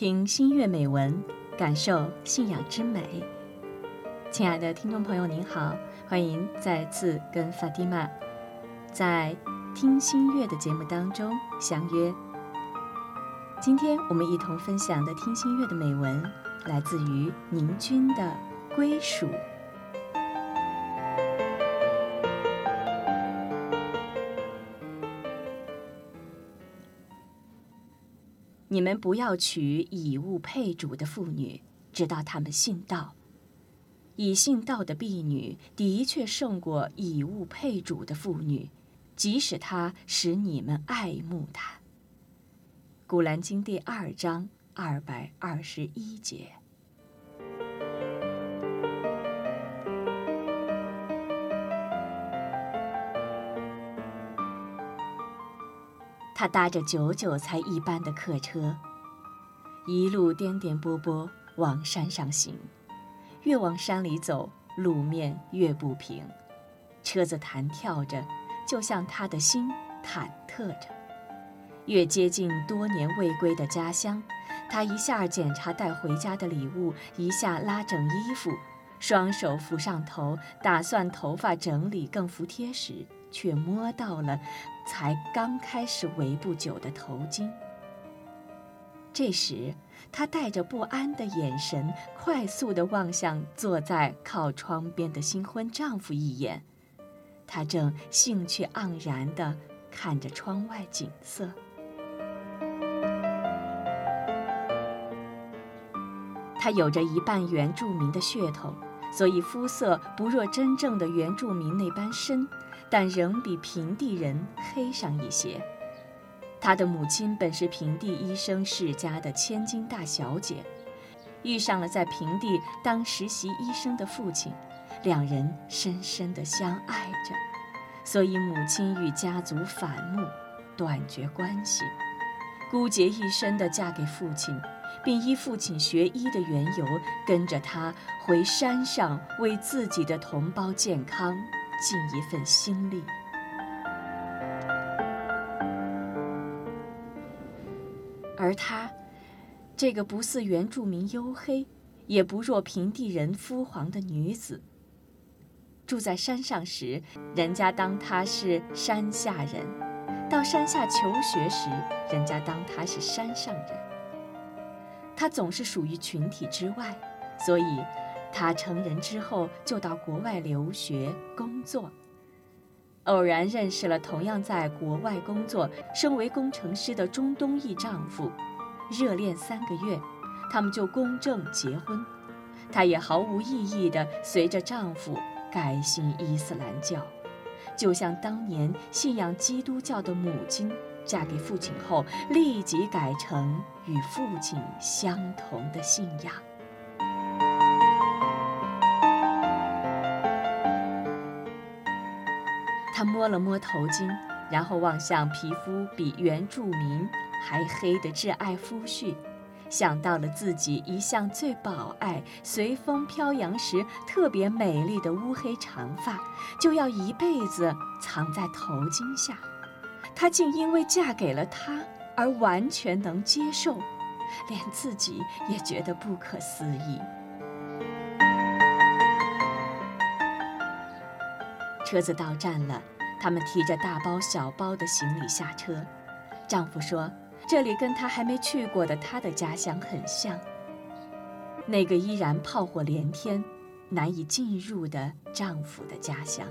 听新月美文，感受信仰之美。亲爱的听众朋友，您好，欢迎再次跟法蒂玛在听新月的节目当中相约。今天我们一同分享的听新月的美文，来自于宁君的《归属》。你们不要娶以物配主的妇女，直到他们信道。以信道的婢女的确胜过以物配主的妇女，即使她使你们爱慕她。古兰经第二章二百二十一节。他搭着九九才一般的客车，一路颠颠簸簸往山上行。越往山里走，路面越不平，车子弹跳着，就像他的心忐忑着。越接近多年未归的家乡，他一下检查带回家的礼物，一下拉整衣服，双手扶上头，打算头发整理更服帖时。却摸到了才刚开始围不久的头巾。这时，他带着不安的眼神，快速地望向坐在靠窗边的新婚丈夫一眼。他正兴趣盎然地看着窗外景色。他有着一半原住民的血统，所以肤色不若真正的原住民那般深。但仍比平地人黑上一些。他的母亲本是平地医生世家的千金大小姐，遇上了在平地当实习医生的父亲，两人深深的相爱着，所以母亲与家族反目，断绝关系，孤竭一生的嫁给父亲，并依父亲学医的缘由，跟着他回山上为自己的同胞健康。尽一份心力，而她，这个不似原住民黝黑，也不若平地人肤黄的女子，住在山上时，人家当她是山下人；到山下求学时，人家当她是山上人。她总是属于群体之外，所以。他成人之后就到国外留学工作，偶然认识了同样在国外工作、身为工程师的中东裔丈夫，热恋三个月，他们就公证结婚。她也毫无意义地随着丈夫改信伊斯兰教，就像当年信仰基督教的母亲嫁给父亲后立即改成与父亲相同的信仰。他摸了摸头巾，然后望向皮肤比原住民还黑的挚爱夫婿，想到了自己一向最宝爱、随风飘扬时特别美丽的乌黑长发，就要一辈子藏在头巾下。她竟因为嫁给了他而完全能接受，连自己也觉得不可思议。车子到站了，他们提着大包小包的行李下车。丈夫说：“这里跟他还没去过的他的家乡很像，那个依然炮火连天、难以进入的丈夫的家乡。”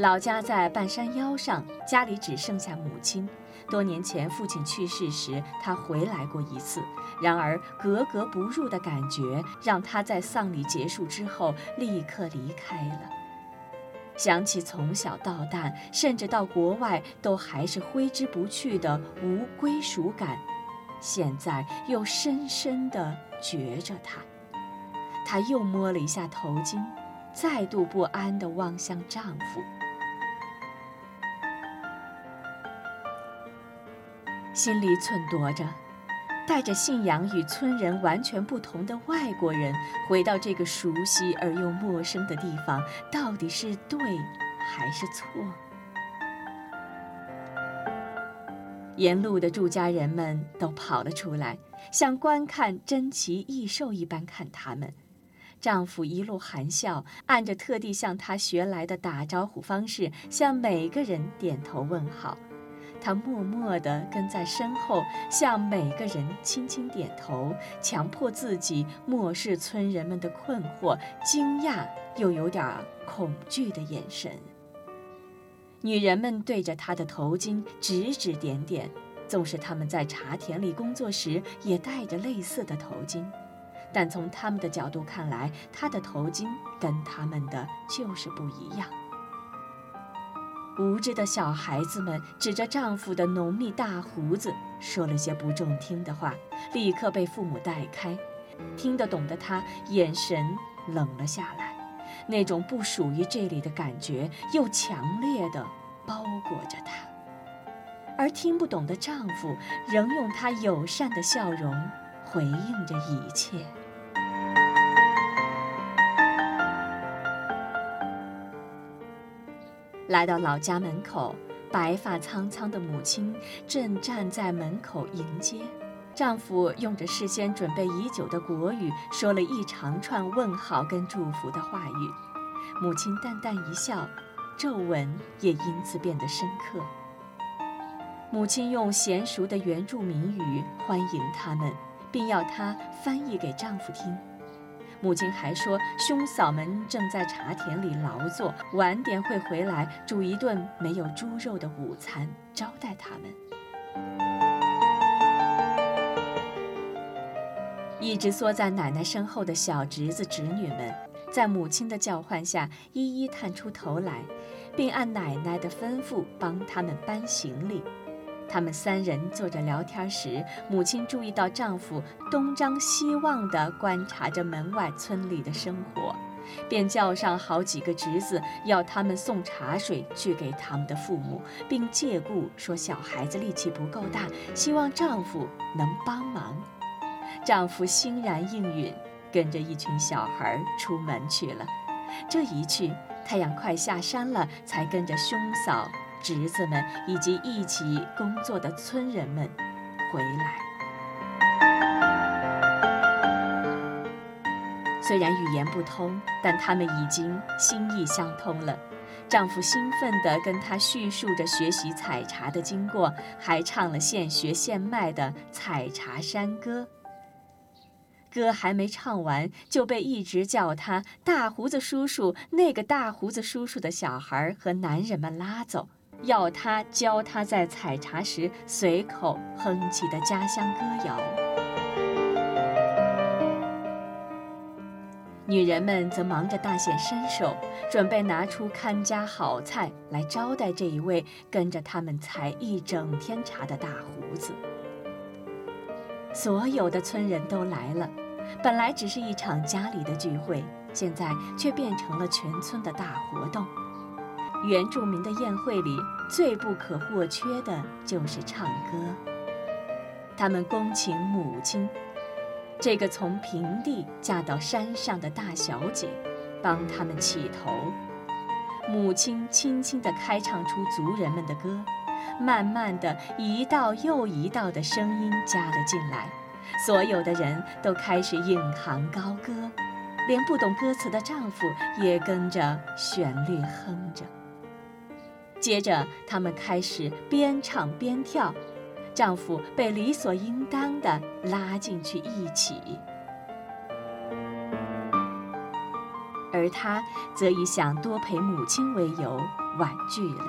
老家在半山腰上，家里只剩下母亲。多年前父亲去世时，他回来过一次。然而格格不入的感觉让他在丧礼结束之后立刻离开了。想起从小到大，甚至到国外都还是挥之不去的无归属感，现在又深深地觉着他。她又摸了一下头巾，再度不安地望向丈夫。心里忖度着，带着信仰与村人完全不同的外国人回到这个熟悉而又陌生的地方，到底是对还是错？沿路的住家人们都跑了出来，像观看珍奇异兽一般看他们。丈夫一路含笑，按着特地向她学来的打招呼方式，向每个人点头问好。他默默地跟在身后，向每个人轻轻点头，强迫自己漠视村人们的困惑、惊讶又有点恐惧的眼神。女人们对着他的头巾指指点点，纵使他们在茶田里工作时也戴着类似的头巾，但从他们的角度看来，他的头巾跟他们的就是不一样。无知的小孩子们指着丈夫的浓密大胡子说了些不中听的话，立刻被父母带开。听得懂的他眼神冷了下来，那种不属于这里的感觉又强烈的包裹着她。而听不懂的丈夫仍用他友善的笑容回应着一切。来到老家门口，白发苍苍的母亲正站在门口迎接。丈夫用着事先准备已久的国语，说了一长串问好跟祝福的话语。母亲淡淡一笑，皱纹也因此变得深刻。母亲用娴熟的原住民语欢迎他们，并要他翻译给丈夫听。母亲还说，兄嫂们正在茶田里劳作，晚点会回来煮一顿没有猪肉的午餐招待他们。一直缩在奶奶身后的小侄子侄女们，在母亲的叫唤下，一一探出头来，并按奶奶的吩咐帮他们搬行李。他们三人坐着聊天时，母亲注意到丈夫东张西望地观察着门外村里的生活，便叫上好几个侄子，要他们送茶水去给他们的父母，并借故说小孩子力气不够大，希望丈夫能帮忙。丈夫欣然应允，跟着一群小孩出门去了。这一去，太阳快下山了，才跟着兄嫂。侄子们以及一起工作的村人们回来。虽然语言不通，但他们已经心意相通了。丈夫兴奋地跟她叙述着学习采茶的经过，还唱了现学现卖的采茶山歌。歌还没唱完，就被一直叫他“大胡子叔叔”那个大胡子叔叔的小孩和男人们拉走。要他教他在采茶时随口哼起的家乡歌谣。女人们则忙着大显身手，准备拿出看家好菜来招待这一位跟着他们采一整天茶的大胡子。所有的村人都来了，本来只是一场家里的聚会，现在却变成了全村的大活动。原住民的宴会里最不可或缺的就是唱歌。他们恭请母亲，这个从平地嫁到山上的大小姐，帮他们起头。母亲轻轻地开唱出族人们的歌，慢慢的，一道又一道的声音加了进来，所有的人都开始引吭高歌，连不懂歌词的丈夫也跟着旋律哼着。接着，他们开始边唱边跳，丈夫被理所应当地拉进去一起，而他则以想多陪母亲为由婉拒了。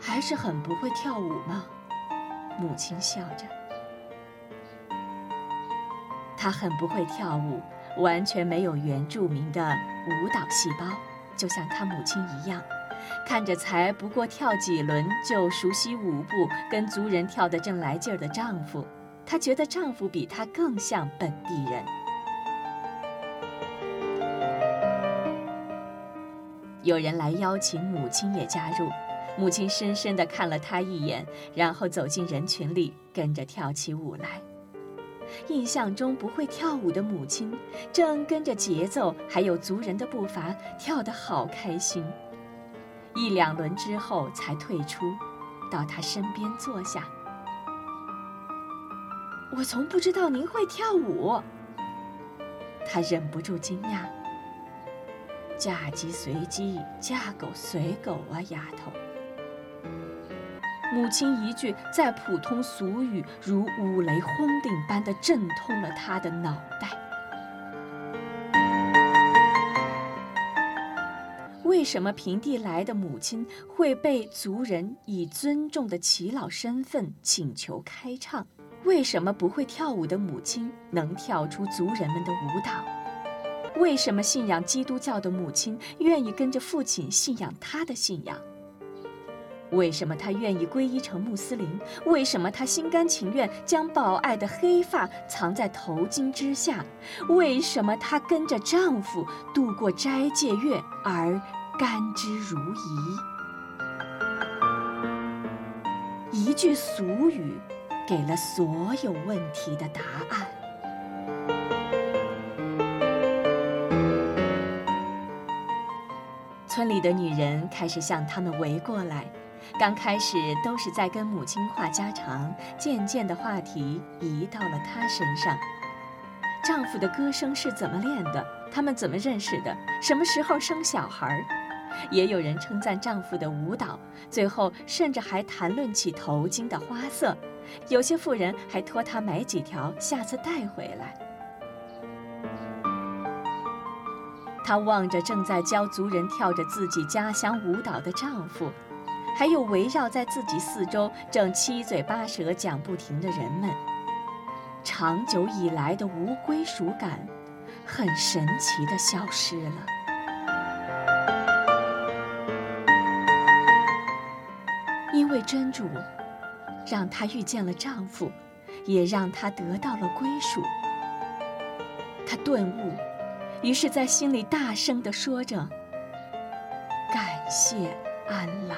还是很不会跳舞吗？母亲笑着。他很不会跳舞，完全没有原住民的舞蹈细胞。就像他母亲一样，看着才不过跳几轮就熟悉舞步，跟族人跳得正来劲儿的丈夫，她觉得丈夫比她更像本地人。有人来邀请母亲也加入，母亲深深地看了他一眼，然后走进人群里，跟着跳起舞来。印象中不会跳舞的母亲，正跟着节奏，还有族人的步伐，跳得好开心。一两轮之后才退出，到他身边坐下。我从不知道您会跳舞。他忍不住惊讶。嫁鸡随鸡，嫁狗随狗啊，丫头。母亲一句再普通俗语，如五雷轰顶般的震痛了他的脑袋。为什么平地来的母亲会被族人以尊重的耆老身份请求开唱？为什么不会跳舞的母亲能跳出族人们的舞蹈？为什么信仰基督教的母亲愿意跟着父亲信仰他的信仰？为什么她愿意皈依成穆斯林？为什么她心甘情愿将宝爱的黑发藏在头巾之下？为什么她跟着丈夫度过斋戒月而甘之如饴？一句俗语，给了所有问题的答案。村里的女人开始向他们围过来。刚开始都是在跟母亲话家常，渐渐的话题移到了她身上。丈夫的歌声是怎么练的？他们怎么认识的？什么时候生小孩？也有人称赞丈夫的舞蹈，最后甚至还谈论起头巾的花色。有些妇人还托他买几条，下次带回来。她望着正在教族人跳着自己家乡舞蹈的丈夫。还有围绕在自己四周正七嘴八舌讲不停的人们，长久以来的无归属感，很神奇的消失了。因为真主让她遇见了丈夫，也让她得到了归属。她顿悟，于是在心里大声地说着：“感谢安拉。”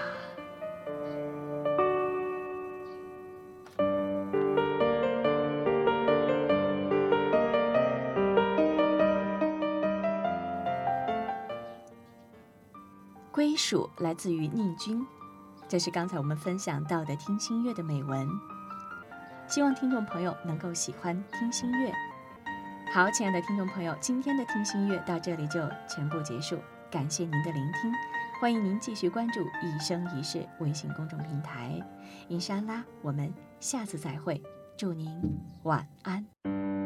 属来自于宁君，这是刚才我们分享到的听心乐的美文。希望听众朋友能够喜欢听心乐。好，亲爱的听众朋友，今天的听心乐到这里就全部结束，感谢您的聆听，欢迎您继续关注一生一世微信公众平台。伊莎拉，我们下次再会，祝您晚安。